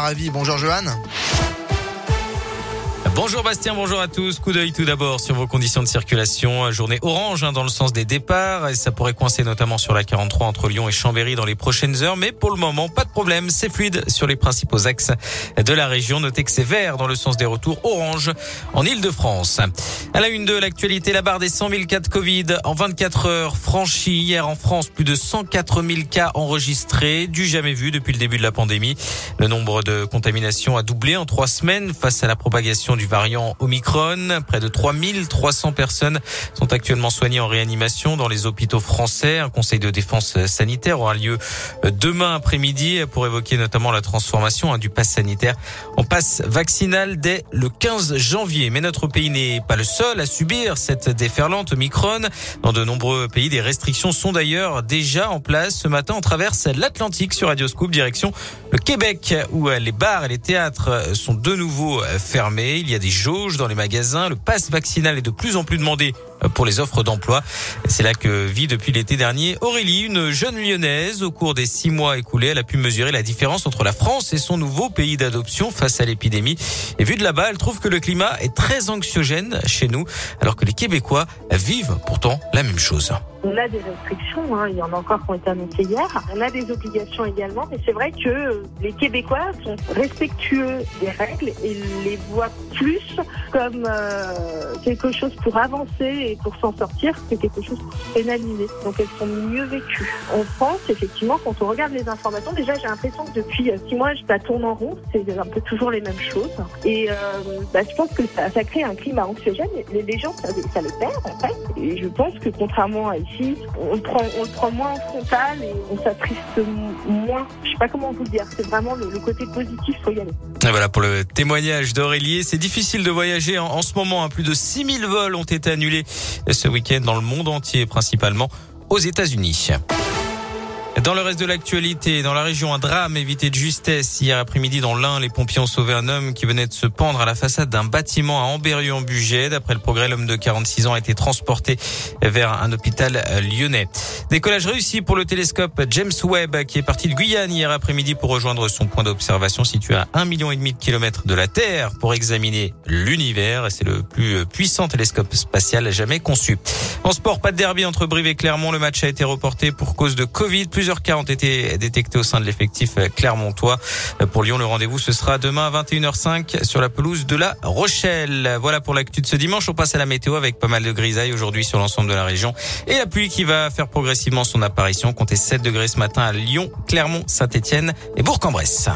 Ravi, bonjour Johan. Bonjour Bastien, bonjour à tous. Coup d'œil tout d'abord sur vos conditions de circulation. Journée orange hein, dans le sens des départs et ça pourrait coincer notamment sur la 43 entre Lyon et Chambéry dans les prochaines heures. Mais pour le moment, pas de problème, c'est fluide sur les principaux axes de la région. Notez que c'est vert dans le sens des retours orange en Ile-de-France. À la une de l'actualité, la barre des 100 000 cas de Covid en 24 heures franchie. Hier en France, plus de 104 000 cas enregistrés, du jamais vu depuis le début de la pandémie. Le nombre de contaminations a doublé en trois semaines face à la propagation du variant Omicron. Près de 3300 personnes sont actuellement soignées en réanimation dans les hôpitaux français. Un conseil de défense sanitaire aura lieu demain après-midi pour évoquer notamment la transformation hein, du pass sanitaire en passe vaccinal dès le 15 janvier. Mais notre pays n'est pas le seul à subir cette déferlante Omicron. Dans de nombreux pays, des restrictions sont d'ailleurs déjà en place. Ce matin, on traverse l'Atlantique sur Radioscope direction le Québec où les bars et les théâtres sont de nouveau fermés. Il y a des jauges dans les magasins. Le pass vaccinal est de plus en plus demandé pour les offres d'emploi. C'est là que vit depuis l'été dernier Aurélie, une jeune lyonnaise. Au cours des six mois écoulés, elle a pu mesurer la différence entre la France et son nouveau pays d'adoption face à l'épidémie. Et vu de là-bas, elle trouve que le climat est très anxiogène chez nous, alors que les Québécois vivent pourtant la même chose. On a des restrictions, hein, il y en a encore qui ont été annoncées hier. On a des obligations également, mais c'est vrai que les Québécois sont respectueux des règles et les voient plus comme euh, quelque chose pour avancer et pour s'en sortir que quelque chose pour pénaliser. Donc elles sont mieux vécues. On pense effectivement, quand on regarde les informations, déjà j'ai l'impression que depuis six mois, ça tourne en rond, c'est un peu toujours les mêmes choses. Et euh, bah, je pense que ça, crée un climat anxiogène. Les, gens, ça, ça les perd en fait. Et je pense que contrairement à ici, on le prend, on le prend moins en frontal et on s'attriste moins. Je sais pas comment vous le dire. C'est vraiment le, le côté positif, faut y aller. Et voilà pour le témoignage d'Aurélie. Difficile de voyager en, ce moment. Hein. Plus de 6000 vols ont été annulés ce week-end dans le monde entier, principalement aux États-Unis. Dans le reste de l'actualité, dans la région, un drame évité de justesse. Hier après-midi, dans l'Ain, les pompiers ont sauvé un homme qui venait de se pendre à la façade d'un bâtiment à Amberieu-en-Bugey. D'après le progrès, l'homme de 46 ans a été transporté vers un hôpital lyonnais. Décollage réussi pour le télescope James Webb qui est parti de Guyane hier après-midi pour rejoindre son point d'observation situé à un million et demi de kilomètres de la Terre pour examiner l'univers. C'est le plus puissant télescope spatial jamais conçu. En sport, pas de derby entre Brive et Clermont. Le match a été reporté pour cause de Covid. Plusieurs cas ont été détectés au sein de l'effectif clermontois. Pour Lyon, le rendez-vous, ce sera demain à 21h05 sur la pelouse de la Rochelle. Voilà pour l'actu de ce dimanche. On passe à la météo avec pas mal de grisailles aujourd'hui sur l'ensemble de la région. Et la pluie qui va faire progressivement son apparition. Comptez 7 degrés ce matin à Lyon, Clermont, Saint-Etienne et Bourg-en-Bresse.